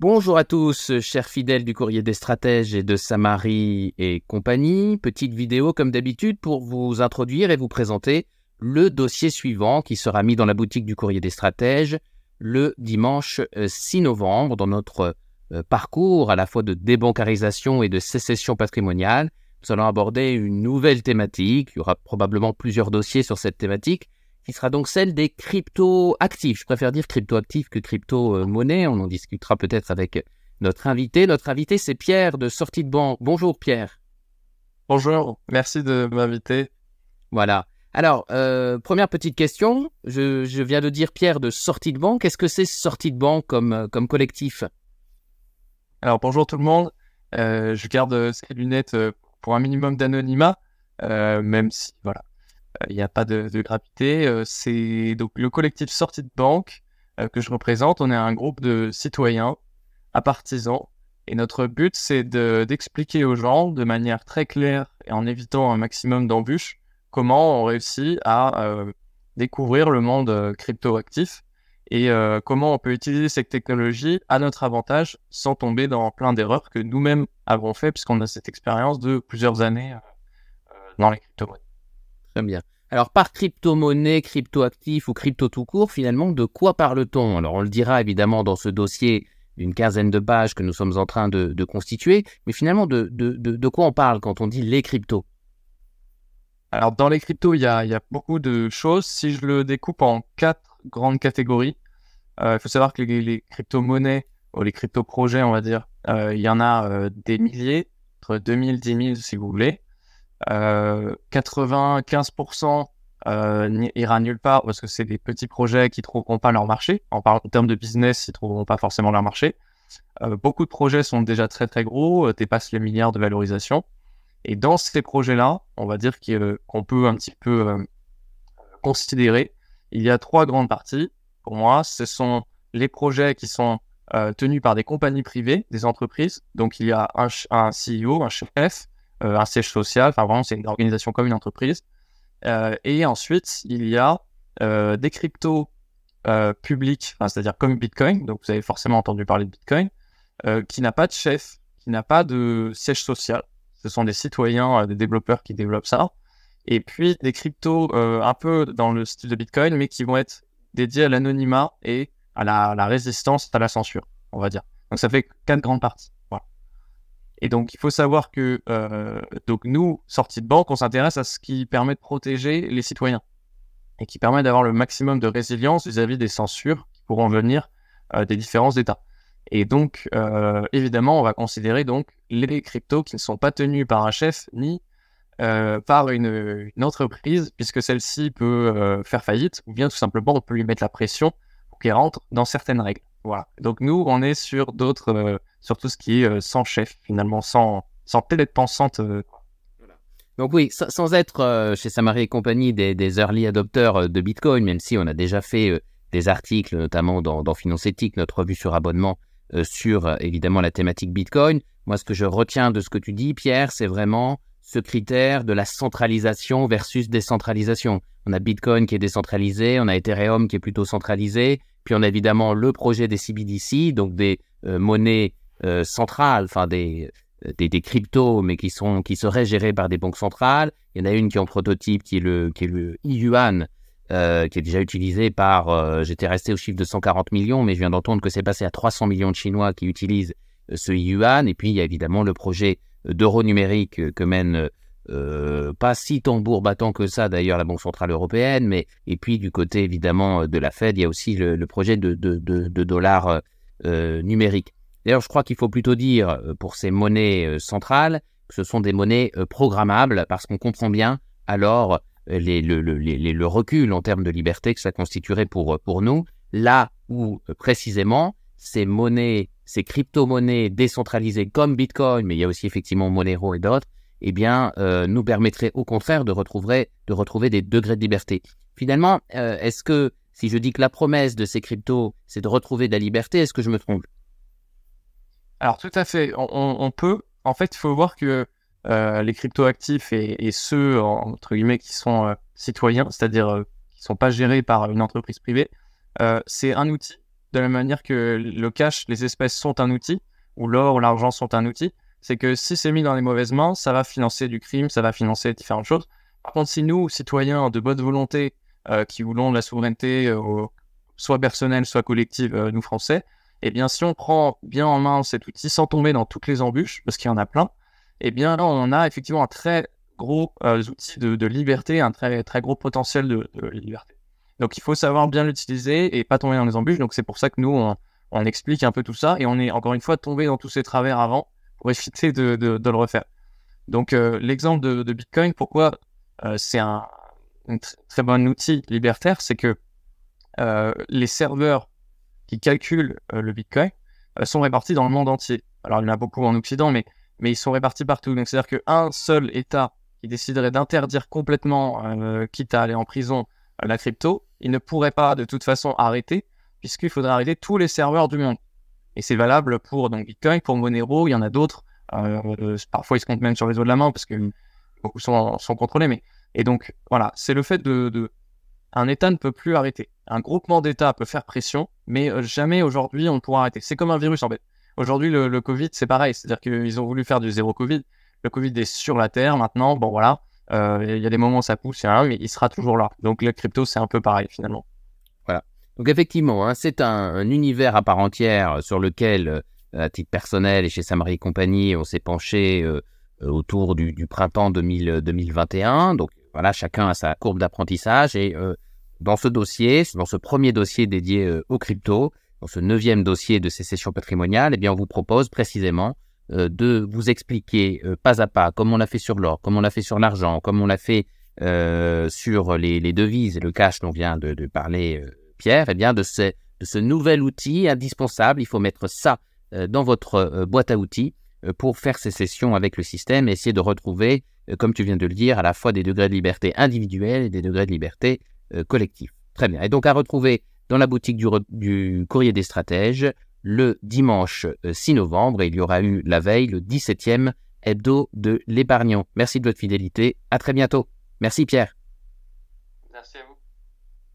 Bonjour à tous, chers fidèles du courrier des stratèges et de Samari et compagnie. Petite vidéo comme d'habitude pour vous introduire et vous présenter le dossier suivant qui sera mis dans la boutique du courrier des stratèges le dimanche 6 euh, novembre dans notre euh, parcours à la fois de débancarisation et de sécession patrimoniale. Nous allons aborder une nouvelle thématique. Il y aura probablement plusieurs dossiers sur cette thématique qui sera donc celle des crypto-actifs. Je préfère dire crypto-actifs que crypto-monnaie. On en discutera peut-être avec notre invité. Notre invité, c'est Pierre de Sortie de Banque. Bonjour Pierre. Bonjour, merci de m'inviter. Voilà. Alors, euh, première petite question. Je, viens de dire Pierre de Sortie de Banque. Qu'est-ce que c'est Sortie de Banque comme, euh, comme collectif? Alors, bonjour tout le monde. Euh, je garde ces lunettes pour un minimum d'anonymat, même si, voilà, il n'y a pas de, gravité. Euh, c'est donc le collectif Sortie de Banque euh, que je représente. On est un groupe de citoyens à partisans. Et notre but, c'est d'expliquer aux gens de manière très claire et en évitant un maximum d'embûches comment on réussit à euh, découvrir le monde crypto-actif et comment on peut utiliser cette technologie à notre avantage sans tomber dans plein d'erreurs que nous-mêmes avons fait puisqu'on a cette expérience de plusieurs années dans les crypto-monnaies. Alors, par crypto-monnaie, crypto-actif ou crypto tout court, finalement, de quoi parle-t-on? Alors, on le dira évidemment dans ce dossier d'une quinzaine de pages que nous sommes en train de, constituer, mais finalement, de, quoi on parle quand on dit les cryptos? Alors, dans les cryptos, il y a, beaucoup de choses. Si je le découpe en quatre grandes catégories, euh, il faut savoir que les, crypto-monnaies, ou les crypto-projets, on va dire, euh, il y en a euh, des milliers, entre 2000, 10 000 si vous voulez. 95% euh, n'ira nulle part parce que c'est des petits projets qui trouveront pas leur marché. En, en termes de business, ils trouveront pas forcément leur marché. Euh, beaucoup de projets sont déjà très très gros, euh, dépassent les milliards de valorisation. Et dans ces projets-là, on va dire qu'on peut un petit peu considérer, il y a trois grandes parties. Pour moi, ce sont les projets qui sont tenus par des compagnies privées, des entreprises. Donc il y a un, CEO, un chef, euh, un siège social. Enfin, vraiment, c'est une organisation comme une entreprise. Euh, et ensuite, il y a euh, des cryptos publics, c'est-à-dire comme Bitcoin. Donc, vous avez forcément entendu parler de Bitcoin, qui n'a pas de chef, qui n'a pas de siège social. Ce sont des citoyens, des développeurs qui développent ça. Et puis des cryptos un peu dans le style de Bitcoin, mais qui vont être dédiés à l'anonymat et à la, la, résistance à la censure, on va dire. Donc ça fait quatre grandes parties. Et donc, il faut savoir que euh, donc nous, sortie de banque, on s'intéresse à ce qui permet de protéger les citoyens et qui permet d'avoir le maximum de résilience vis-à-vis des censures qui pourront venir euh, des différents États. Et donc, euh, évidemment, on va considérer donc les cryptos qui ne sont pas tenus par un chef ni par une, une, entreprise, puisque celle-ci peut faire faillite, ou bien tout simplement on peut lui mettre la pression qu'elle rentre dans certaines règles. Voilà. Donc nous, on est sur d'autres sur tout ce qui est euh, sans chef, finalement, sans, sans être pensante. Euh. Donc oui, sans être euh, chez Samari et compagnie des, early adopteurs de Bitcoin, même si on a déjà fait des articles, notamment dans, dans Finance Éthique, notre revue sur abonnement, sur évidemment la thématique Bitcoin. Moi, ce que je retiens de ce que tu dis, Pierre, c'est vraiment ce critère de la centralisation versus décentralisation. On a Bitcoin qui est décentralisé, on a Ethereum qui est plutôt centralisé, puis on a évidemment le projet des CBDC, donc des monnaies euh, centrales, enfin des, des, des, cryptos, mais qui, sont, qui seraient gérés par des banques centrales. Il y en a une qui est en prototype, qui est le, qui est le yuan, euh, qui est déjà utilisé par, euh, j'étais resté au chiffre de 140 millions, mais je viens d'entendre que c'est passé à 300 millions de Chinois qui utilisent ce yuan. Et puis, il y a évidemment le projet d'euro numérique que mène pas si tambour battant que ça d'ailleurs la Banque Centrale Européenne, mais et puis du côté évidemment de la Fed, il y a aussi le, projet de, de, de, dollars numériques. D'ailleurs, je crois qu'il faut plutôt dire euh, pour ces monnaies euh, centrales que ce sont des monnaies euh, programmables parce qu'on comprend bien alors les, le, le, recul en termes de liberté que ça constituerait pour, pour nous, là où précisément ces monnaies, ces crypto-monnaies décentralisées comme Bitcoin, mais il y a aussi effectivement Monero et d'autres, eh bien, nous permettraient au contraire de retrouver, de retrouver des degrés de liberté. Finalement, est-ce que si je dis que la promesse de ces cryptos, c'est de retrouver de la liberté, est-ce que je me trompe? Alors tout à fait, on, peut. En fait, il faut voir que euh, les crypto-actifs et, ceux, entre guillemets, qui sont euh, citoyens, c'est-à-dire euh, qui ne sont pas gérés par une entreprise privée, c'est un outil de la manière que le cash, les espèces sont un outil, ou l'or ou l'argent sont un outil, c'est que si c'est mis dans les mauvaises mains, ça va financer du crime, ça va financer différentes choses. Par contre, si nous, citoyens de bonne volonté, euh, qui voulons de la souveraineté, euh, soit personnelle, soit collective, euh, nous Français, eh bien, si on prend bien en main cet outil sans tomber dans toutes les embûches, parce qu'il y en a plein, eh bien, là, on a effectivement un très gros outil de, liberté, un très, très gros potentiel de, liberté. Donc, il faut savoir bien l'utiliser et pas tomber dans les embûches. Donc, c'est pour ça que nous, on, on explique un peu tout ça et on est encore une fois tombé dans tous ces travers avant pour éviter de, le refaire. Donc euh, l'exemple de, Bitcoin, pourquoi euh, c'est un, très bon outil libertaire, c'est que euh, les serveurs qui calculent le Bitcoin sont répartis dans le monde entier. Alors il y en a beaucoup en Occident, mais, mais ils sont répartis partout. Donc c'est-à-dire qu'un seul État qui déciderait d'interdire complètement, quitte à aller en prison, la crypto, il ne pourrait pas de toute façon arrêter puisqu'il faudrait arrêter tous les serveurs du monde. Et c'est valable pour donc, Bitcoin, pour Monero, il y en a d'autres. Euh, parfois, ils se comptent même sur les doigts de la main parce que beaucoup sont, sont contrôlés. Mais... Et donc, voilà, c'est le fait de, de, Un État ne peut plus arrêter. Un groupement d'États peut faire pression, mais euh, jamais aujourd'hui on ne pourra arrêter. C'est comme un virus en fait. Aujourd'hui, le, Covid, c'est pareil. C'est-à-dire qu'ils ont voulu faire du zéro Covid. Le Covid est sur la Terre maintenant. Bon, voilà. Euh, il y a des moments où ça pousse, mais il sera toujours là. Donc, la crypto, c'est un peu pareil finalement. Donc effectivement, hein, c'est un, univers à part entière sur lequel, euh, à titre personnel et chez Samari et compagnie, on s'est penché euh, euh, autour du, printemps 2021. Donc voilà, chacun a sa courbe d'apprentissage et dans ce dossier, dans ce premier dossier dédié aux crypto, dans ce neuvième dossier de sécession patrimoniale, eh bien on vous propose précisément de vous expliquer pas à pas, comme on l'a fait sur l'or, comme on l'a fait sur l'argent, comme on l'a fait sur les, devises et le cash dont vient de, parler Pierre, eh bien de ce, nouvel outil indispensable. Il faut mettre ça euh, dans votre euh, boîte à outils euh, pour faire ces sessions avec le système et essayer de retrouver, comme tu viens de le dire, à la fois des degrés de liberté individuels et des degrés de liberté collectifs. Très bien. Et donc à retrouver dans la boutique du courrier des stratèges le dimanche 6 novembre. Et il y aura eu la veille le 17e hebdo de l'épargnant. Merci de votre fidélité. À très bientôt. Merci Pierre. Merci à vous.